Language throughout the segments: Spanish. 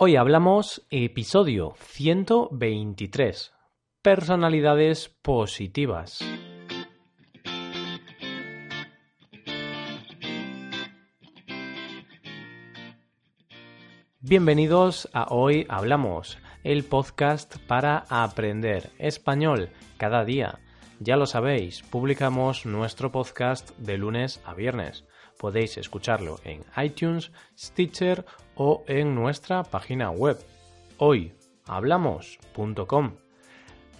Hoy hablamos episodio 123. Personalidades positivas. Bienvenidos a Hoy Hablamos, el podcast para aprender español cada día. Ya lo sabéis, publicamos nuestro podcast de lunes a viernes. Podéis escucharlo en iTunes, Stitcher o en nuestra página web hoyhablamos.com.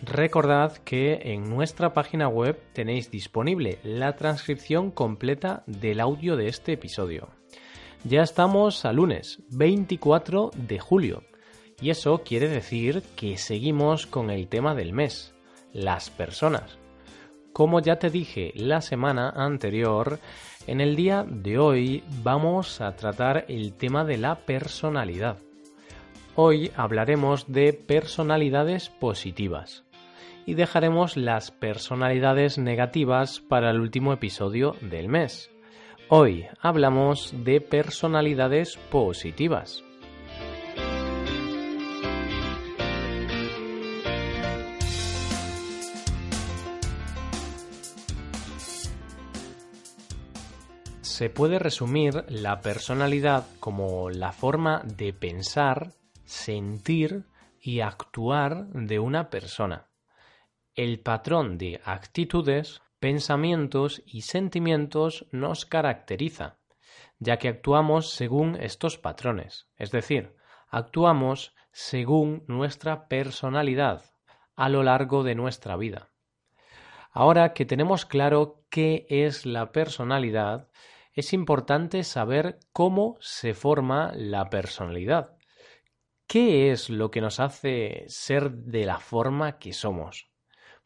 Recordad que en nuestra página web tenéis disponible la transcripción completa del audio de este episodio. Ya estamos a lunes 24 de julio y eso quiere decir que seguimos con el tema del mes, las personas. Como ya te dije la semana anterior, en el día de hoy vamos a tratar el tema de la personalidad. Hoy hablaremos de personalidades positivas y dejaremos las personalidades negativas para el último episodio del mes. Hoy hablamos de personalidades positivas. Se puede resumir la personalidad como la forma de pensar, sentir y actuar de una persona. El patrón de actitudes, pensamientos y sentimientos nos caracteriza, ya que actuamos según estos patrones, es decir, actuamos según nuestra personalidad a lo largo de nuestra vida. Ahora que tenemos claro qué es la personalidad, es importante saber cómo se forma la personalidad. ¿Qué es lo que nos hace ser de la forma que somos?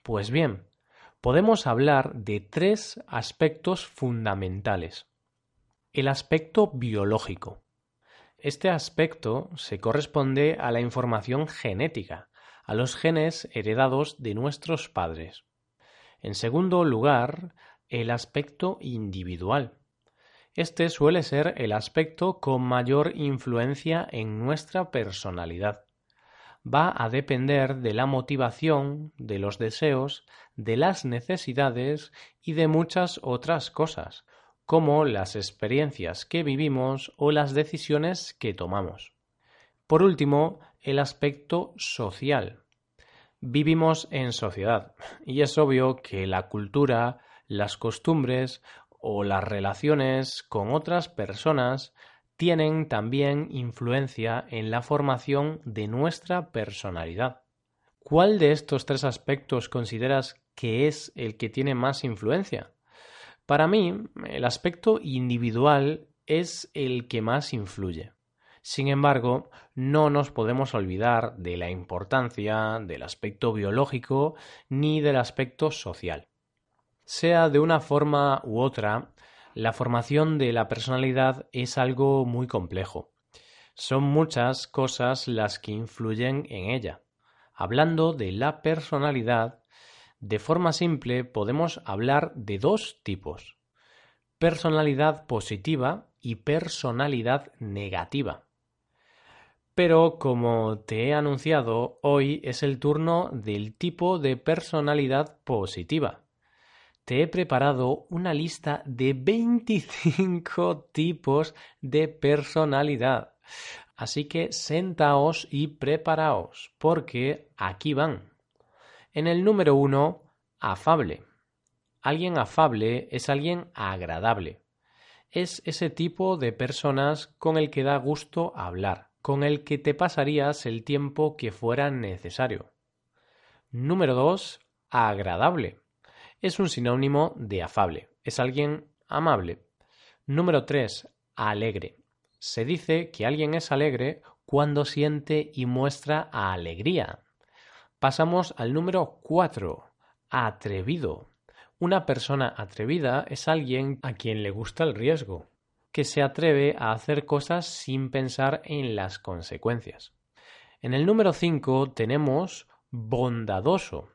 Pues bien, podemos hablar de tres aspectos fundamentales. El aspecto biológico. Este aspecto se corresponde a la información genética, a los genes heredados de nuestros padres. En segundo lugar, el aspecto individual. Este suele ser el aspecto con mayor influencia en nuestra personalidad. Va a depender de la motivación, de los deseos, de las necesidades y de muchas otras cosas, como las experiencias que vivimos o las decisiones que tomamos. Por último, el aspecto social. Vivimos en sociedad y es obvio que la cultura, las costumbres o las relaciones con otras personas tienen también influencia en la formación de nuestra personalidad. ¿Cuál de estos tres aspectos consideras que es el que tiene más influencia? Para mí, el aspecto individual es el que más influye. Sin embargo, no nos podemos olvidar de la importancia del aspecto biológico ni del aspecto social. Sea de una forma u otra, la formación de la personalidad es algo muy complejo. Son muchas cosas las que influyen en ella. Hablando de la personalidad, de forma simple podemos hablar de dos tipos. Personalidad positiva y personalidad negativa. Pero como te he anunciado, hoy es el turno del tipo de personalidad positiva te he preparado una lista de 25 tipos de personalidad. Así que sentaos y preparaos, porque aquí van. En el número uno, afable. Alguien afable es alguien agradable. Es ese tipo de personas con el que da gusto hablar, con el que te pasarías el tiempo que fuera necesario. Número dos, agradable es un sinónimo de afable. Es alguien amable. Número 3. Alegre. Se dice que alguien es alegre cuando siente y muestra alegría. Pasamos al número 4. Atrevido. Una persona atrevida es alguien a quien le gusta el riesgo, que se atreve a hacer cosas sin pensar en las consecuencias. En el número 5 tenemos bondadoso.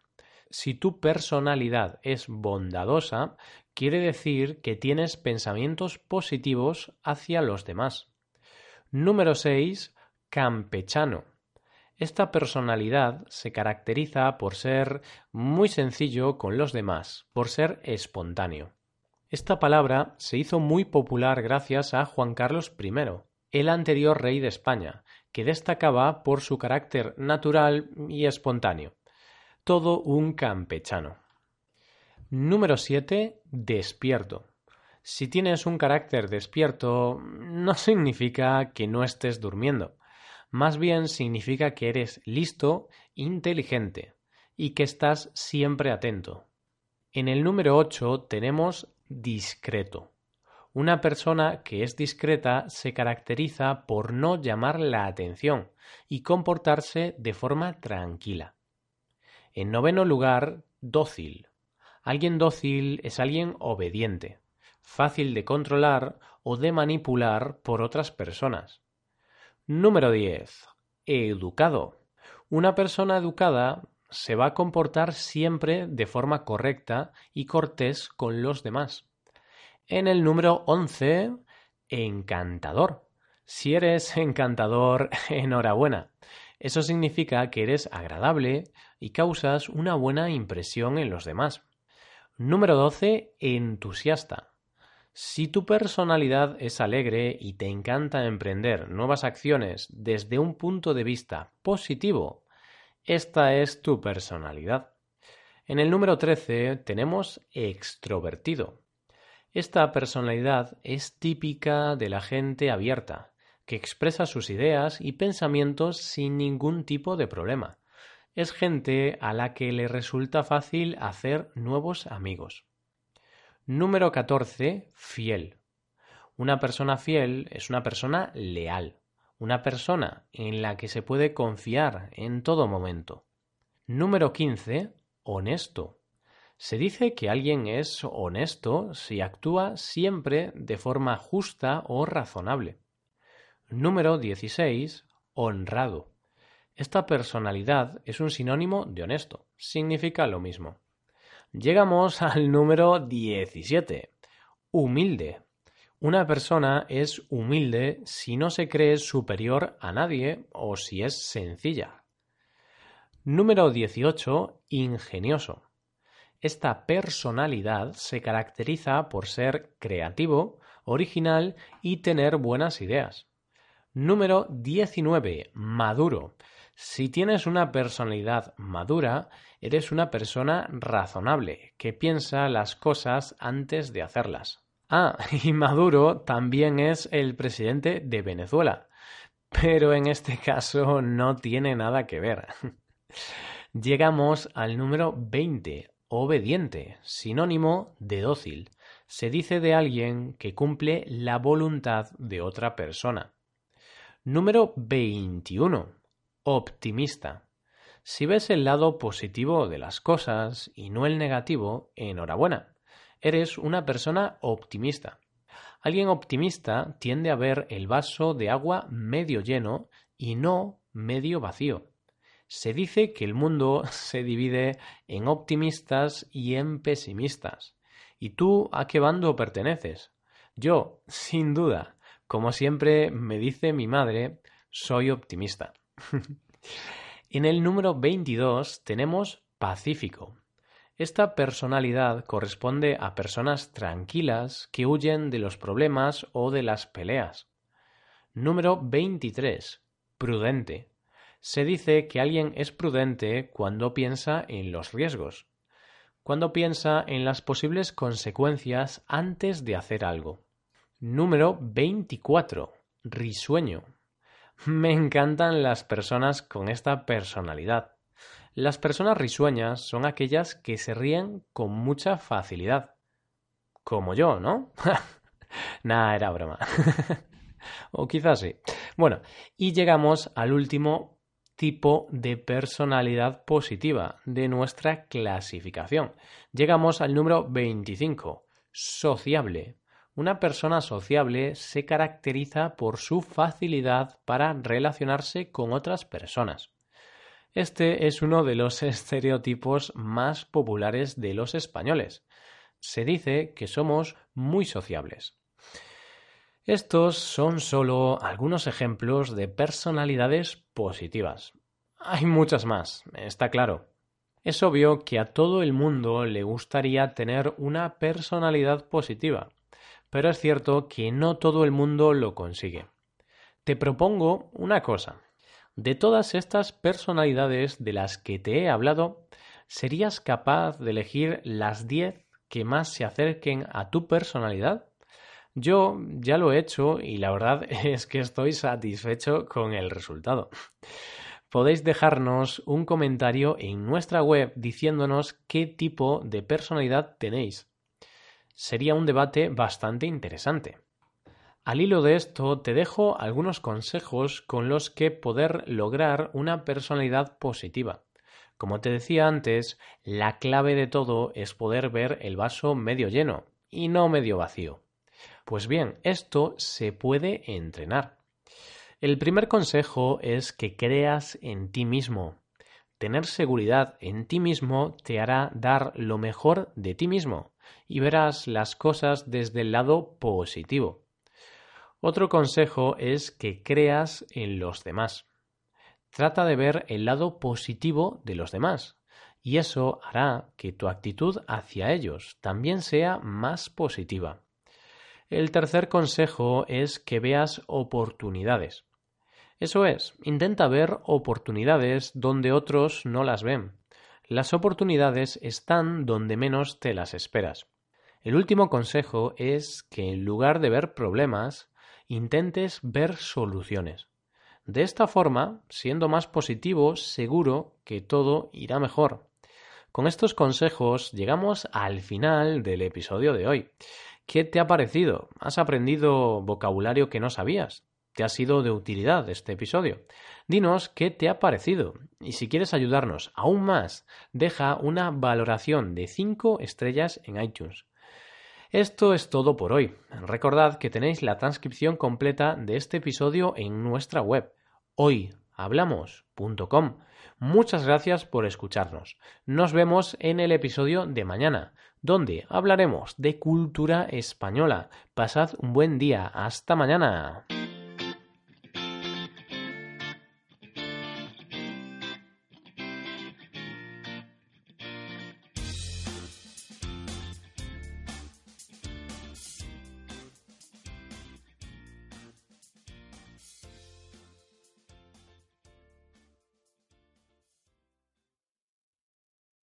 Si tu personalidad es bondadosa, quiere decir que tienes pensamientos positivos hacia los demás. Número 6. campechano. Esta personalidad se caracteriza por ser muy sencillo con los demás, por ser espontáneo. Esta palabra se hizo muy popular gracias a Juan Carlos I, el anterior rey de España, que destacaba por su carácter natural y espontáneo. Todo un campechano. Número 7. Despierto. Si tienes un carácter despierto, no significa que no estés durmiendo. Más bien significa que eres listo, inteligente y que estás siempre atento. En el número 8 tenemos discreto. Una persona que es discreta se caracteriza por no llamar la atención y comportarse de forma tranquila. En noveno lugar, dócil. Alguien dócil es alguien obediente, fácil de controlar o de manipular por otras personas. Número 10. Educado. Una persona educada se va a comportar siempre de forma correcta y cortés con los demás. En el número 11, encantador. Si eres encantador, enhorabuena. Eso significa que eres agradable y causas una buena impresión en los demás. Número 12, entusiasta. Si tu personalidad es alegre y te encanta emprender nuevas acciones desde un punto de vista positivo, esta es tu personalidad. En el número 13 tenemos extrovertido. Esta personalidad es típica de la gente abierta, que expresa sus ideas y pensamientos sin ningún tipo de problema. Es gente a la que le resulta fácil hacer nuevos amigos. Número 14. Fiel. Una persona fiel es una persona leal una persona en la que se puede confiar en todo momento. Número 15. Honesto. Se dice que alguien es honesto si actúa siempre de forma justa o razonable. Número 16. Honrado. Esta personalidad es un sinónimo de honesto. Significa lo mismo. Llegamos al número 17. Humilde. Una persona es humilde si no se cree superior a nadie o si es sencilla. Número 18. Ingenioso. Esta personalidad se caracteriza por ser creativo, original y tener buenas ideas. Número 19. Maduro. Si tienes una personalidad madura, eres una persona razonable, que piensa las cosas antes de hacerlas. Ah, y Maduro también es el presidente de Venezuela, pero en este caso no tiene nada que ver. Llegamos al número 20, obediente, sinónimo de dócil. Se dice de alguien que cumple la voluntad de otra persona. Número 21, optimista. Si ves el lado positivo de las cosas y no el negativo, enhorabuena Eres una persona optimista. Alguien optimista tiende a ver el vaso de agua medio lleno y no medio vacío. Se dice que el mundo se divide en optimistas y en pesimistas. ¿Y tú a qué bando perteneces? Yo, sin duda, como siempre me dice mi madre, soy optimista. en el número 22 tenemos Pacífico. Esta personalidad corresponde a personas tranquilas que huyen de los problemas o de las peleas. Número 23. Prudente. Se dice que alguien es prudente cuando piensa en los riesgos, cuando piensa en las posibles consecuencias antes de hacer algo. Número 24. Risueño. Me encantan las personas con esta personalidad. Las personas risueñas son aquellas que se ríen con mucha facilidad. Como yo, ¿no? Nada, era broma. o quizás sí. Bueno, y llegamos al último tipo de personalidad positiva de nuestra clasificación. Llegamos al número 25, sociable. Una persona sociable se caracteriza por su facilidad para relacionarse con otras personas. Este es uno de los estereotipos más populares de los españoles. Se dice que somos muy sociables. Estos son solo algunos ejemplos de personalidades positivas. Hay muchas más, está claro. Es obvio que a todo el mundo le gustaría tener una personalidad positiva, pero es cierto que no todo el mundo lo consigue. Te propongo una cosa. De todas estas personalidades de las que te he hablado, ¿serías capaz de elegir las 10 que más se acerquen a tu personalidad? Yo ya lo he hecho y la verdad es que estoy satisfecho con el resultado. Podéis dejarnos un comentario en nuestra web diciéndonos qué tipo de personalidad tenéis. Sería un debate bastante interesante. Al hilo de esto, te dejo algunos consejos con los que poder lograr una personalidad positiva. Como te decía antes, la clave de todo es poder ver el vaso medio lleno y no medio vacío. Pues bien, esto se puede entrenar. El primer consejo es que creas en ti mismo. Tener seguridad en ti mismo te hará dar lo mejor de ti mismo y verás las cosas desde el lado positivo. Otro consejo es que creas en los demás. Trata de ver el lado positivo de los demás y eso hará que tu actitud hacia ellos también sea más positiva. El tercer consejo es que veas oportunidades. Eso es, intenta ver oportunidades donde otros no las ven. Las oportunidades están donde menos te las esperas. El último consejo es que en lugar de ver problemas, intentes ver soluciones. De esta forma, siendo más positivo, seguro que todo irá mejor. Con estos consejos llegamos al final del episodio de hoy. ¿Qué te ha parecido? ¿Has aprendido vocabulario que no sabías? ¿Te ha sido de utilidad este episodio? Dinos qué te ha parecido y si quieres ayudarnos aún más, deja una valoración de 5 estrellas en iTunes. Esto es todo por hoy. Recordad que tenéis la transcripción completa de este episodio en nuestra web hoyhablamos.com. Muchas gracias por escucharnos. Nos vemos en el episodio de mañana, donde hablaremos de cultura española. Pasad un buen día. Hasta mañana.